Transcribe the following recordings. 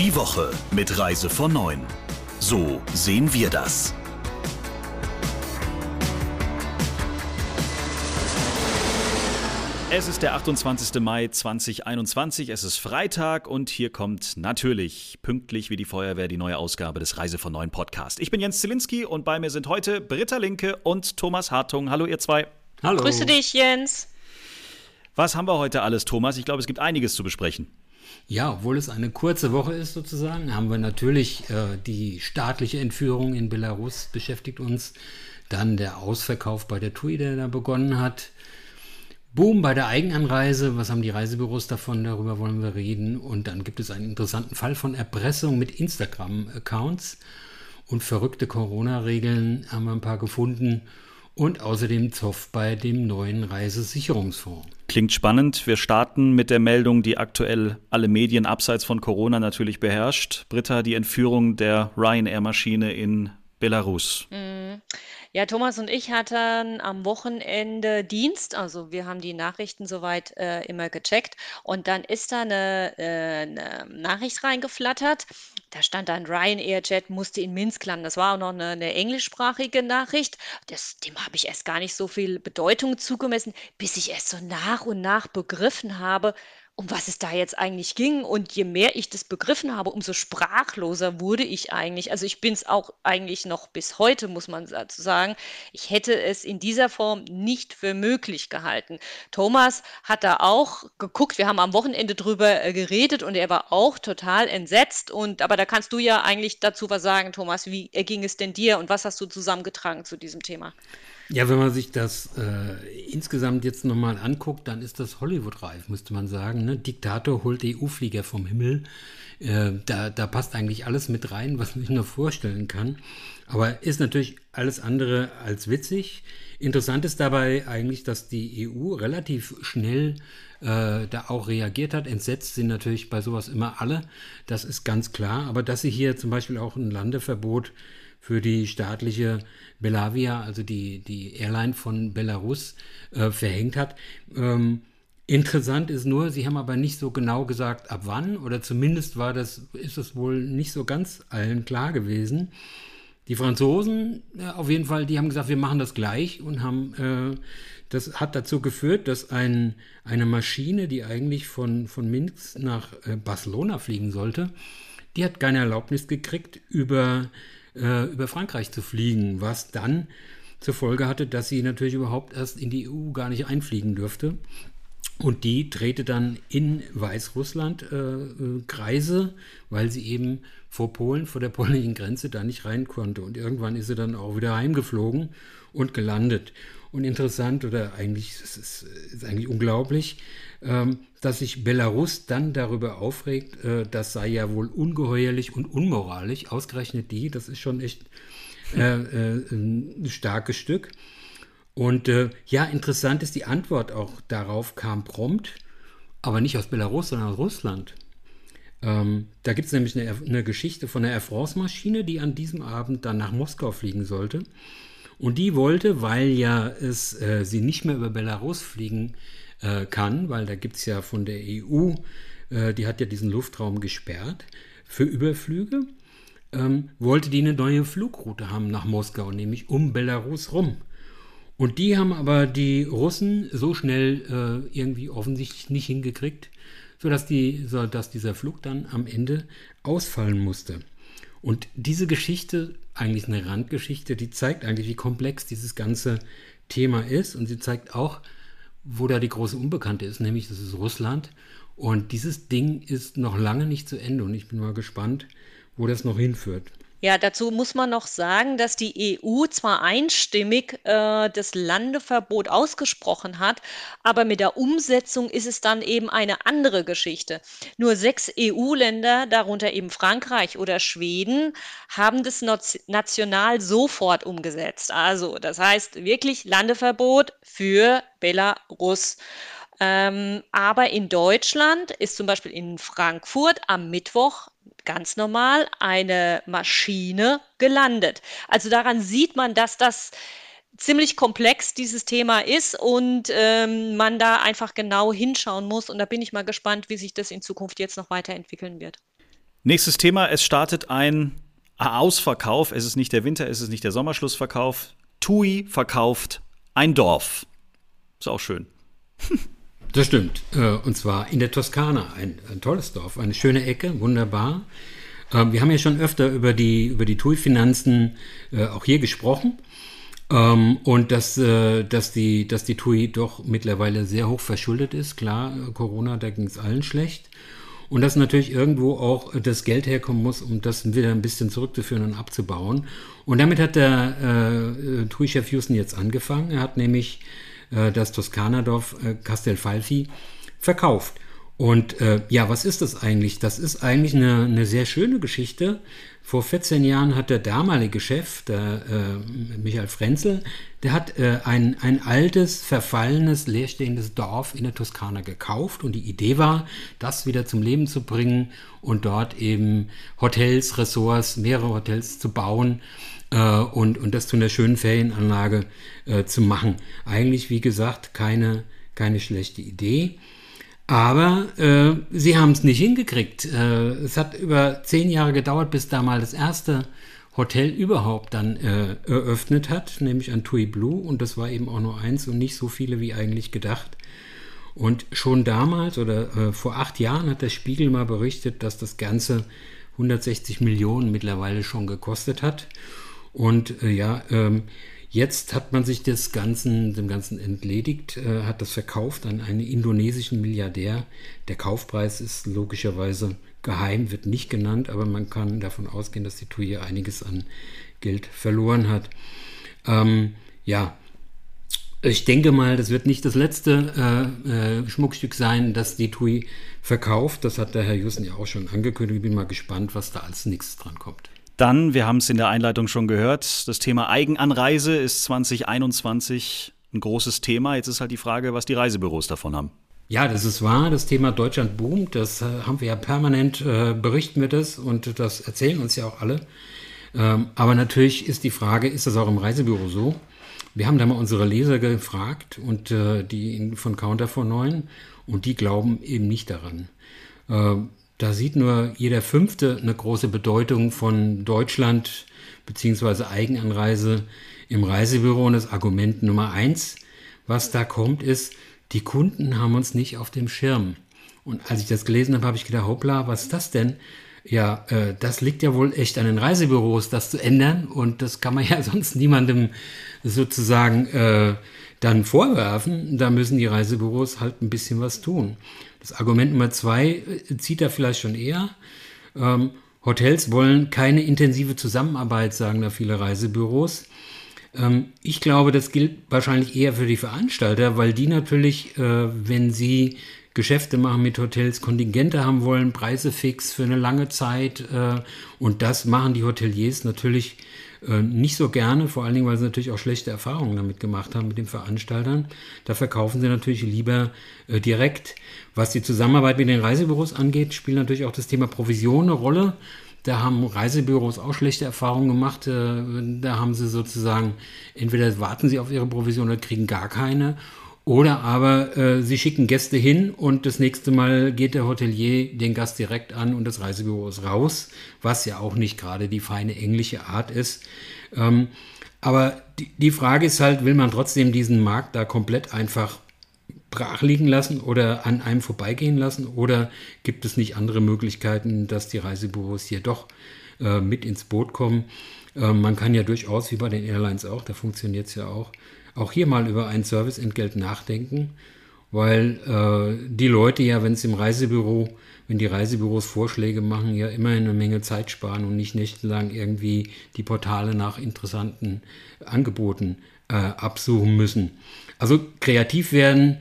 Die Woche mit Reise von 9. So sehen wir das. Es ist der 28. Mai 2021, es ist Freitag und hier kommt natürlich pünktlich wie die Feuerwehr die neue Ausgabe des Reise von Neuen Podcast. Ich bin Jens Zielinski und bei mir sind heute Britta Linke und Thomas Hartung. Hallo ihr zwei. Hallo. Grüße dich, Jens. Was haben wir heute alles, Thomas? Ich glaube, es gibt einiges zu besprechen. Ja, obwohl es eine kurze Woche ist sozusagen, haben wir natürlich äh, die staatliche Entführung in Belarus beschäftigt uns. Dann der Ausverkauf bei der TUI, der da begonnen hat. Boom bei der Eigenanreise. Was haben die Reisebüros davon? Darüber wollen wir reden. Und dann gibt es einen interessanten Fall von Erpressung mit Instagram-Accounts. Und verrückte Corona-Regeln haben wir ein paar gefunden. Und außerdem Zoff bei dem neuen Reisesicherungsfonds. Klingt spannend. Wir starten mit der Meldung, die aktuell alle Medien abseits von Corona natürlich beherrscht. Britta, die Entführung der Ryanair-Maschine in Belarus. Mhm. Ja, Thomas und ich hatten am Wochenende Dienst, also wir haben die Nachrichten soweit äh, immer gecheckt und dann ist da eine, äh, eine Nachricht reingeflattert. Da stand dann Ryanair Jet musste in Minsk landen. Das war auch noch eine, eine englischsprachige Nachricht. Das, dem habe ich erst gar nicht so viel Bedeutung zugemessen, bis ich es so nach und nach begriffen habe, um was es da jetzt eigentlich ging. Und je mehr ich das begriffen habe, umso sprachloser wurde ich eigentlich. Also ich bin es auch eigentlich noch bis heute, muss man dazu sagen. Ich hätte es in dieser Form nicht für möglich gehalten. Thomas hat da auch geguckt, wir haben am Wochenende drüber äh, geredet und er war auch total entsetzt. Und aber da kannst du ja eigentlich dazu was sagen, Thomas. Wie erging es denn dir und was hast du zusammengetragen zu diesem Thema? Ja, wenn man sich das äh, insgesamt jetzt nochmal anguckt, dann ist das Hollywood-reif, müsste man sagen. Ne? Diktator holt EU-Flieger vom Himmel. Äh, da, da passt eigentlich alles mit rein, was man sich nur vorstellen kann. Aber ist natürlich alles andere als witzig. Interessant ist dabei eigentlich, dass die EU relativ schnell äh, da auch reagiert hat. Entsetzt sind natürlich bei sowas immer alle, das ist ganz klar. Aber dass sie hier zum Beispiel auch ein Landeverbot für die staatliche Belavia, also die, die Airline von Belarus, äh, verhängt hat. Ähm, interessant ist nur, sie haben aber nicht so genau gesagt, ab wann, oder zumindest war das, ist das wohl nicht so ganz allen klar gewesen. Die Franzosen, ja, auf jeden Fall, die haben gesagt, wir machen das gleich und haben, äh, das hat dazu geführt, dass ein, eine Maschine, die eigentlich von, von Minsk nach äh, Barcelona fliegen sollte, die hat keine Erlaubnis gekriegt, über äh, über Frankreich zu fliegen, was dann zur Folge hatte, dass sie natürlich überhaupt erst in die EU gar nicht einfliegen dürfte. Und die drehte dann in Weißrussland äh, äh, Kreise, weil sie eben vor Polen, vor der polnischen Grenze da nicht rein konnte. Und irgendwann ist sie dann auch wieder heimgeflogen und gelandet. Und interessant, oder eigentlich, es ist, ist eigentlich unglaublich, dass sich Belarus dann darüber aufregt, äh, das sei ja wohl ungeheuerlich und unmoralisch. Ausgerechnet die, das ist schon echt äh, äh, ein starkes Stück. Und ja, interessant ist die Antwort auch darauf, kam prompt, aber nicht aus Belarus, sondern aus Russland. Ähm, da gibt es nämlich eine, eine, Geschichte von einer Air France-Maschine, die an diesem Abend dann nach Moskau fliegen sollte. Und die wollte, weil ja es äh, sie nicht mehr über Belarus fliegen äh, kann, weil da gibt es ja von der EU, äh, die hat ja diesen Luftraum gesperrt für Überflüge, ähm, wollte die eine neue Flugroute haben nach Moskau, nämlich um Belarus rum. Und die haben aber die Russen so schnell äh, irgendwie offensichtlich nicht hingekriegt, sodass, die, sodass dieser Flug dann am Ende ausfallen musste. Und diese Geschichte, eigentlich eine Randgeschichte, die zeigt eigentlich, wie komplex dieses ganze Thema ist. Und sie zeigt auch, wo da die große Unbekannte ist, nämlich das ist Russland. Und dieses Ding ist noch lange nicht zu Ende und ich bin mal gespannt, wo das noch hinführt. Ja, dazu muss man noch sagen, dass die EU zwar einstimmig äh, das Landeverbot ausgesprochen hat, aber mit der Umsetzung ist es dann eben eine andere Geschichte. Nur sechs EU-Länder, darunter eben Frankreich oder Schweden, haben das national sofort umgesetzt. Also, das heißt wirklich Landeverbot für Belarus. Ähm, aber in Deutschland ist zum Beispiel in Frankfurt am Mittwoch ganz normal eine Maschine gelandet. Also daran sieht man, dass das ziemlich komplex dieses Thema ist und ähm, man da einfach genau hinschauen muss. Und da bin ich mal gespannt, wie sich das in Zukunft jetzt noch weiterentwickeln wird. Nächstes Thema, es startet ein Ausverkauf. Es ist nicht der Winter, es ist nicht der Sommerschlussverkauf. TUI verkauft ein Dorf. Ist auch schön. Das stimmt. Äh, und zwar in der Toskana. Ein, ein tolles Dorf, eine schöne Ecke, wunderbar. Ähm, wir haben ja schon öfter über die, über die TUI-Finanzen äh, auch hier gesprochen. Ähm, und dass, äh, dass, die, dass die TUI doch mittlerweile sehr hoch verschuldet ist. Klar, Corona, da ging es allen schlecht. Und dass natürlich irgendwo auch das Geld herkommen muss, um das wieder ein bisschen zurückzuführen und abzubauen. Und damit hat der äh, TUI-Chef Houston jetzt angefangen. Er hat nämlich äh, das Toskanadorf äh, Castelfalfi verkauft. Und äh, ja, was ist das eigentlich? Das ist eigentlich eine, eine sehr schöne Geschichte. Vor 14 Jahren hat der damalige Chef, der äh, Michael Frenzel, der hat äh, ein, ein altes, verfallenes, leerstehendes Dorf in der Toskana gekauft und die Idee war, das wieder zum Leben zu bringen und dort eben Hotels, Ressorts, mehrere Hotels zu bauen und, und das zu einer schönen Ferienanlage äh, zu machen. Eigentlich, wie gesagt, keine, keine schlechte Idee. Aber äh, sie haben es nicht hingekriegt. Äh, es hat über zehn Jahre gedauert, bis da mal das erste Hotel überhaupt dann äh, eröffnet hat, nämlich an Tui Blue. Und das war eben auch nur eins und nicht so viele wie eigentlich gedacht. Und schon damals oder äh, vor acht Jahren hat der Spiegel mal berichtet, dass das Ganze 160 Millionen mittlerweile schon gekostet hat. Und äh, ja, ähm, jetzt hat man sich des Ganzen, dem Ganzen entledigt, äh, hat das verkauft an einen indonesischen Milliardär. Der Kaufpreis ist logischerweise geheim, wird nicht genannt, aber man kann davon ausgehen, dass die TUI einiges an Geld verloren hat. Ähm, ja, ich denke mal, das wird nicht das letzte äh, äh, Schmuckstück sein, das die TUI verkauft. Das hat der Herr Jussen ja auch schon angekündigt. Ich bin mal gespannt, was da als nächstes dran kommt. Dann, wir haben es in der Einleitung schon gehört, das Thema Eigenanreise ist 2021 ein großes Thema. Jetzt ist halt die Frage, was die Reisebüros davon haben. Ja, das ist wahr. Das Thema Deutschland boomt. Das äh, haben wir ja permanent, äh, berichten wir das und das erzählen uns ja auch alle. Ähm, aber natürlich ist die Frage, ist das auch im Reisebüro so? Wir haben da mal unsere Leser gefragt und äh, die von Counter for 9 und die glauben eben nicht daran. Äh, da sieht nur jeder Fünfte eine große Bedeutung von Deutschland bzw. Eigenanreise im Reisebüro. Und das Argument Nummer eins, was da kommt, ist, die Kunden haben uns nicht auf dem Schirm. Und als ich das gelesen habe, habe ich gedacht, hoppla, was ist das denn? Ja, äh, das liegt ja wohl echt an den Reisebüros, das zu ändern. Und das kann man ja sonst niemandem sozusagen äh, dann vorwerfen. Da müssen die Reisebüros halt ein bisschen was tun. Das Argument Nummer zwei äh, zieht da vielleicht schon eher. Ähm, Hotels wollen keine intensive Zusammenarbeit, sagen da viele Reisebüros. Ähm, ich glaube, das gilt wahrscheinlich eher für die Veranstalter, weil die natürlich, äh, wenn sie Geschäfte machen mit Hotels, Kontingente haben wollen, Preise fix für eine lange Zeit. Äh, und das machen die Hoteliers natürlich äh, nicht so gerne, vor allen Dingen, weil sie natürlich auch schlechte Erfahrungen damit gemacht haben mit den Veranstaltern. Da verkaufen sie natürlich lieber äh, direkt. Was die Zusammenarbeit mit den Reisebüros angeht, spielt natürlich auch das Thema Provision eine Rolle. Da haben Reisebüros auch schlechte Erfahrungen gemacht. Da haben sie sozusagen, entweder warten sie auf ihre Provision oder kriegen gar keine. Oder aber äh, sie schicken Gäste hin und das nächste Mal geht der Hotelier den Gast direkt an und das Reisebüro ist raus, was ja auch nicht gerade die feine englische Art ist. Ähm, aber die, die Frage ist halt, will man trotzdem diesen Markt da komplett einfach brach liegen lassen oder an einem vorbeigehen lassen? Oder gibt es nicht andere Möglichkeiten, dass die Reisebüros hier doch äh, mit ins Boot kommen? Äh, man kann ja durchaus, wie bei den Airlines auch, da funktioniert es ja auch, auch hier mal über ein Serviceentgelt nachdenken, weil äh, die Leute ja, wenn es im Reisebüro, wenn die Reisebüros Vorschläge machen, ja immer eine Menge Zeit sparen und nicht nächtelang irgendwie die Portale nach interessanten Angeboten äh, absuchen müssen. Also kreativ werden,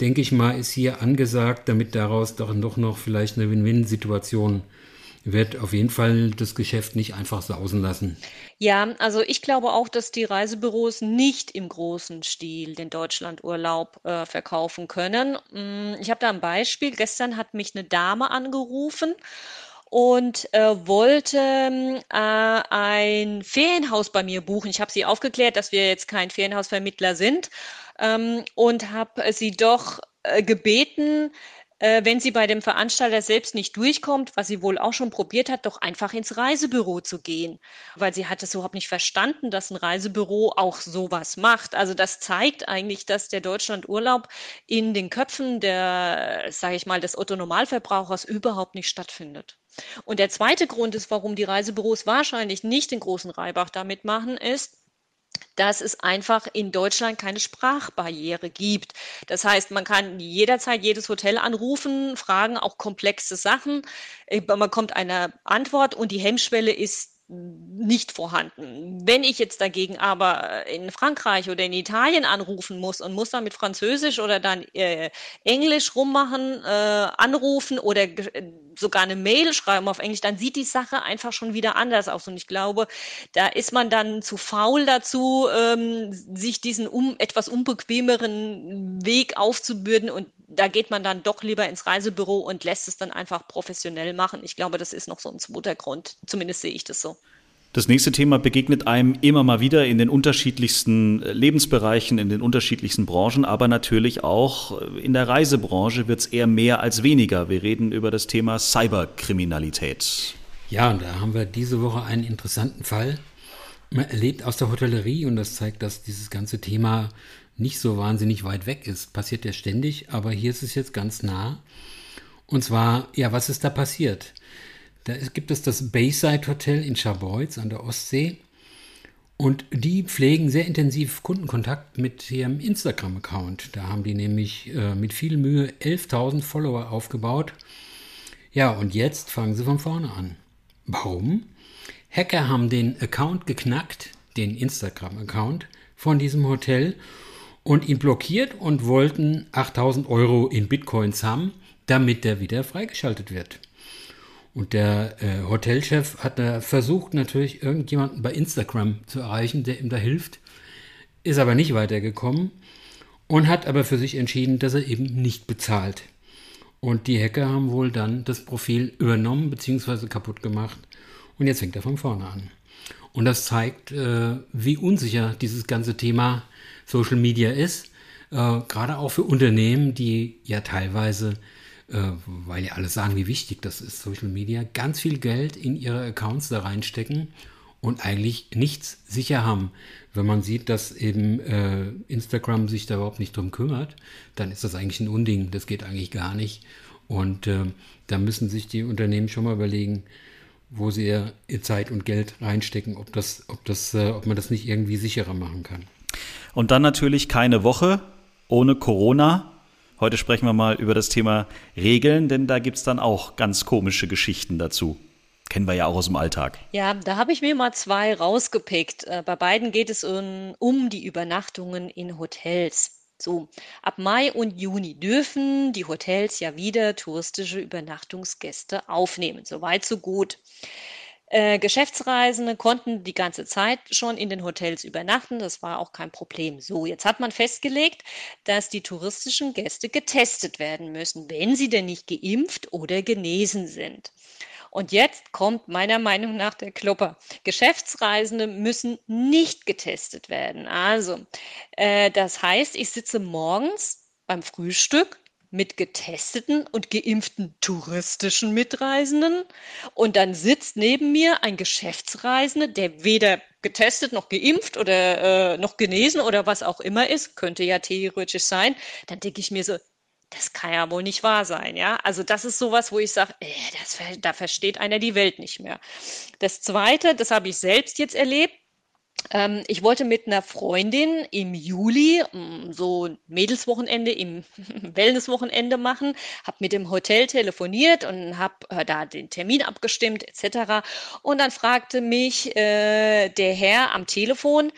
denke ich mal, ist hier angesagt, damit daraus doch noch vielleicht eine Win-Win-Situation wird auf jeden Fall das Geschäft nicht einfach sausen lassen. Ja, also ich glaube auch, dass die Reisebüros nicht im großen Stil den Deutschlandurlaub äh, verkaufen können. Mm, ich habe da ein Beispiel. Gestern hat mich eine Dame angerufen und äh, wollte äh, ein Ferienhaus bei mir buchen. Ich habe sie aufgeklärt, dass wir jetzt kein Ferienhausvermittler sind ähm, und habe sie doch äh, gebeten, äh, wenn sie bei dem Veranstalter selbst nicht durchkommt, was sie wohl auch schon probiert hat, doch einfach ins Reisebüro zu gehen. Weil sie hat es überhaupt nicht verstanden, dass ein Reisebüro auch sowas macht. Also das zeigt eigentlich, dass der Deutschlandurlaub in den Köpfen der, sage ich mal, des Otto-Normalverbrauchers überhaupt nicht stattfindet. Und der zweite Grund ist, warum die Reisebüros wahrscheinlich nicht den großen Reibach damit machen, ist, dass es einfach in Deutschland keine Sprachbarriere gibt. Das heißt, man kann jederzeit jedes Hotel anrufen, fragen auch komplexe Sachen. Äh, man bekommt eine Antwort und die Hemmschwelle ist nicht vorhanden. Wenn ich jetzt dagegen aber in Frankreich oder in Italien anrufen muss und muss dann mit Französisch oder dann äh, Englisch rummachen, äh, anrufen oder sogar eine Mail schreiben auf Englisch, dann sieht die Sache einfach schon wieder anders aus. Und ich glaube, da ist man dann zu faul dazu, ähm, sich diesen um, etwas unbequemeren Weg aufzubürden. Und da geht man dann doch lieber ins Reisebüro und lässt es dann einfach professionell machen. Ich glaube, das ist noch so ein zweiter Grund. Zumindest sehe ich das so. Das nächste Thema begegnet einem immer mal wieder in den unterschiedlichsten äh, Lebensbereichen, in den unterschiedlichsten Branchen, aber natürlich auch äh, in der Reisebranche wird es eher mehr als weniger. Wir reden über das Thema Cyberkriminalität. Ja, und da haben wir diese Woche einen interessanten Fall. Man erlebt aus der Hotellerie und das zeigt, dass dieses ganze Thema nicht so wahnsinnig weit weg ist. Passiert ja ständig, aber hier ist es jetzt ganz nah. Und zwar, ja, was ist da passiert? Da gibt es das Bayside Hotel in Scharbeutz an der Ostsee. Und die pflegen sehr intensiv Kundenkontakt mit ihrem Instagram-Account. Da haben die nämlich äh, mit viel Mühe 11.000 Follower aufgebaut. Ja, und jetzt fangen sie von vorne an. Warum? Hacker haben den Account geknackt, den Instagram-Account von diesem Hotel und ihn blockiert und wollten 8000 Euro in Bitcoins haben, damit der wieder freigeschaltet wird. Und der äh, Hotelchef hat da versucht, natürlich irgendjemanden bei Instagram zu erreichen, der ihm da hilft, ist aber nicht weitergekommen und hat aber für sich entschieden, dass er eben nicht bezahlt. Und die Hacker haben wohl dann das Profil übernommen bzw. kaputt gemacht und jetzt fängt er von vorne an. Und das zeigt, äh, wie unsicher dieses ganze Thema Social Media ist, äh, gerade auch für Unternehmen, die ja teilweise weil ja alle sagen, wie wichtig das ist, Social Media, ganz viel Geld in ihre Accounts da reinstecken und eigentlich nichts sicher haben. Wenn man sieht, dass eben äh, Instagram sich da überhaupt nicht drum kümmert, dann ist das eigentlich ein Unding. Das geht eigentlich gar nicht. Und äh, da müssen sich die Unternehmen schon mal überlegen, wo sie ihr Zeit und Geld reinstecken, ob, das, ob, das, äh, ob man das nicht irgendwie sicherer machen kann. Und dann natürlich keine Woche ohne Corona. Heute sprechen wir mal über das Thema Regeln, denn da gibt es dann auch ganz komische Geschichten dazu. Kennen wir ja auch aus dem Alltag. Ja, da habe ich mir mal zwei rausgepickt. Äh, bei beiden geht es um, um die Übernachtungen in Hotels. So, ab Mai und Juni dürfen die Hotels ja wieder touristische Übernachtungsgäste aufnehmen. Soweit, so gut. Äh, Geschäftsreisende konnten die ganze Zeit schon in den Hotels übernachten. Das war auch kein Problem. So, jetzt hat man festgelegt, dass die touristischen Gäste getestet werden müssen, wenn sie denn nicht geimpft oder genesen sind. Und jetzt kommt meiner Meinung nach der Klopper. Geschäftsreisende müssen nicht getestet werden. Also, äh, das heißt, ich sitze morgens beim Frühstück mit getesteten und geimpften touristischen Mitreisenden und dann sitzt neben mir ein Geschäftsreisender, der weder getestet noch geimpft oder äh, noch genesen oder was auch immer ist, könnte ja theoretisch sein, dann denke ich mir so, das kann ja wohl nicht wahr sein, ja. Also das ist sowas, wo ich sage, äh, da versteht einer die Welt nicht mehr. Das Zweite, das habe ich selbst jetzt erlebt, ähm, ich wollte mit einer Freundin im Juli mm, so ein Mädelswochenende im Wellnesswochenende machen, habe mit dem Hotel telefoniert und habe äh, da den Termin abgestimmt etc. Und dann fragte mich äh, der Herr am Telefon,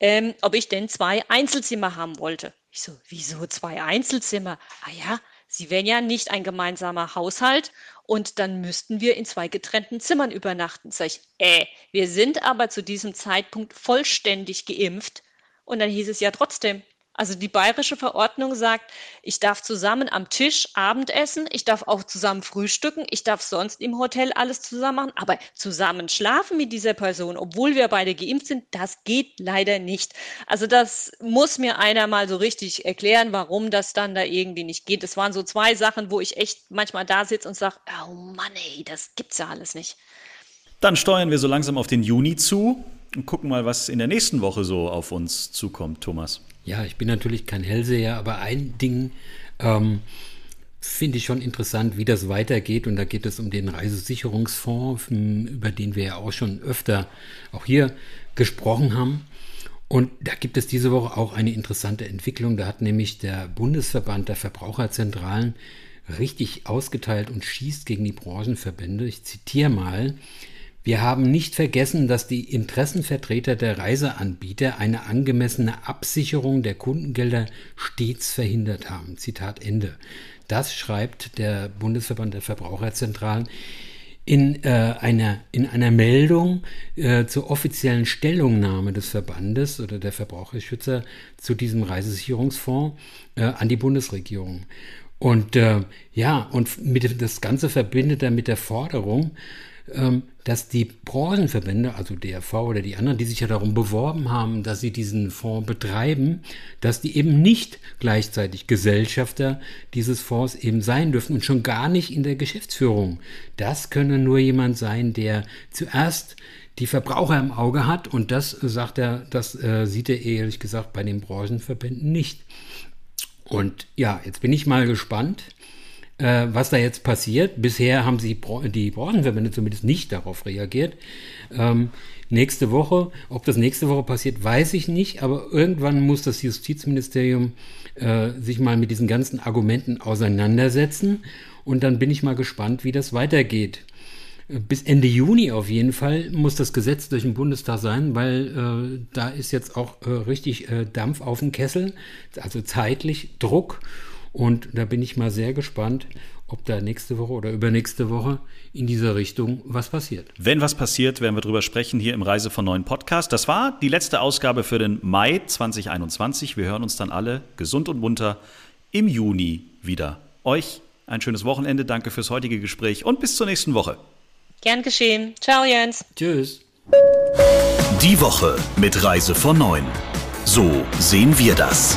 ähm, ob ich denn zwei Einzelzimmer haben wollte. Ich so, wieso zwei Einzelzimmer? Ah ja, Sie wären ja nicht ein gemeinsamer Haushalt und dann müssten wir in zwei getrennten Zimmern übernachten. Sag ich, äh, wir sind aber zu diesem Zeitpunkt vollständig geimpft. Und dann hieß es ja trotzdem, Also die bayerische Verordnung sagt, ich darf zusammen am Tisch Abendessen, ich darf auch zusammen frühstücken, ich darf sonst im Hotel alles zusammen machen, aber zusammen schlafen mit dieser Person, obwohl wir beide geimpft sind, das geht leider nicht. Also das muss mir einer mal so richtig erklären, warum das dann da irgendwie nicht geht. Es waren so zwei Sachen, wo ich echt manchmal da sitze und sage, oh Mann, ey, das gibt's ja alles nicht. Dann steuern wir so langsam auf den Juni zu und gucken mal, was in der nächsten Woche so auf uns zukommt, Thomas. Ja, ich bin natürlich kein Hellseher, aber ein Ding ähm, finde ich schon interessant, wie das weitergeht. Und da geht es um den Reisesicherungsfonds, über den wir ja auch schon öfter auch hier gesprochen haben. Und da gibt es diese Woche auch eine interessante Entwicklung. Da hat nämlich der Bundesverband der Verbraucherzentralen richtig ausgeteilt und schießt gegen die Branchenverbände. Ich zitiere mal. Wir haben nicht vergessen, dass die Interessenvertreter der Reiseanbieter eine angemessene Absicherung der Kundengelder stets verhindert haben. Zitat Ende. Das schreibt der Bundesverband der Verbraucherzentralen in, äh, einer, in einer Meldung äh, zur offiziellen Stellungnahme des Verbandes oder der Verbraucherschützer zu diesem Reisesicherungsfonds äh, an die Bundesregierung. Und äh, ja, und mit, das Ganze verbindet er mit der Forderung, ähm, dass die Branchenverbände, also DRV oder die anderen, die sich ja darum beworben haben, dass sie diesen Fonds betreiben, dass die eben nicht gleichzeitig Gesellschafter dieses Fonds eben sein dürfen und schon gar nicht in der Geschäftsführung. Das könne nur jemand sein, der zuerst die Verbraucher im Auge hat und das sagt er, das äh, sieht er ehrlich gesagt bei den Branchenverbänden nicht. Und ja, jetzt bin ich mal gespannt äh, was da jetzt passiert. Bisher haben sie die Branchenverbände zumindest nicht darauf reagiert. Ähm, nächste Woche, ob das nächste Woche passiert, weiß ich nicht, aber irgendwann muss das Justizministerium äh, sich mal mit diesen ganzen Argumenten auseinandersetzen und dann bin ich mal gespannt, wie das weitergeht. Äh, bis Ende Juni auf jeden Fall muss das Gesetz durch den Bundestag sein, weil äh, da ist jetzt auch äh, richtig äh, Dampf auf dem Kessel, also zeitlich Druck. Und da bin ich mal sehr gespannt, ob da nächste Woche oder übernächste Woche in dieser Richtung was passiert. Wenn was passiert, werden wir drüber sprechen hier im Reise von neuen Podcast. Das war die letzte Ausgabe für den Mai 2021. Wir hören uns dann alle gesund und munter im Juni wieder. Euch ein schönes Wochenende. Danke fürs heutige Gespräch und bis zur nächsten Woche. Gern geschehen. Ciao, Jens. Tschüss. Die Woche mit Reise von neun. So sehen wir das.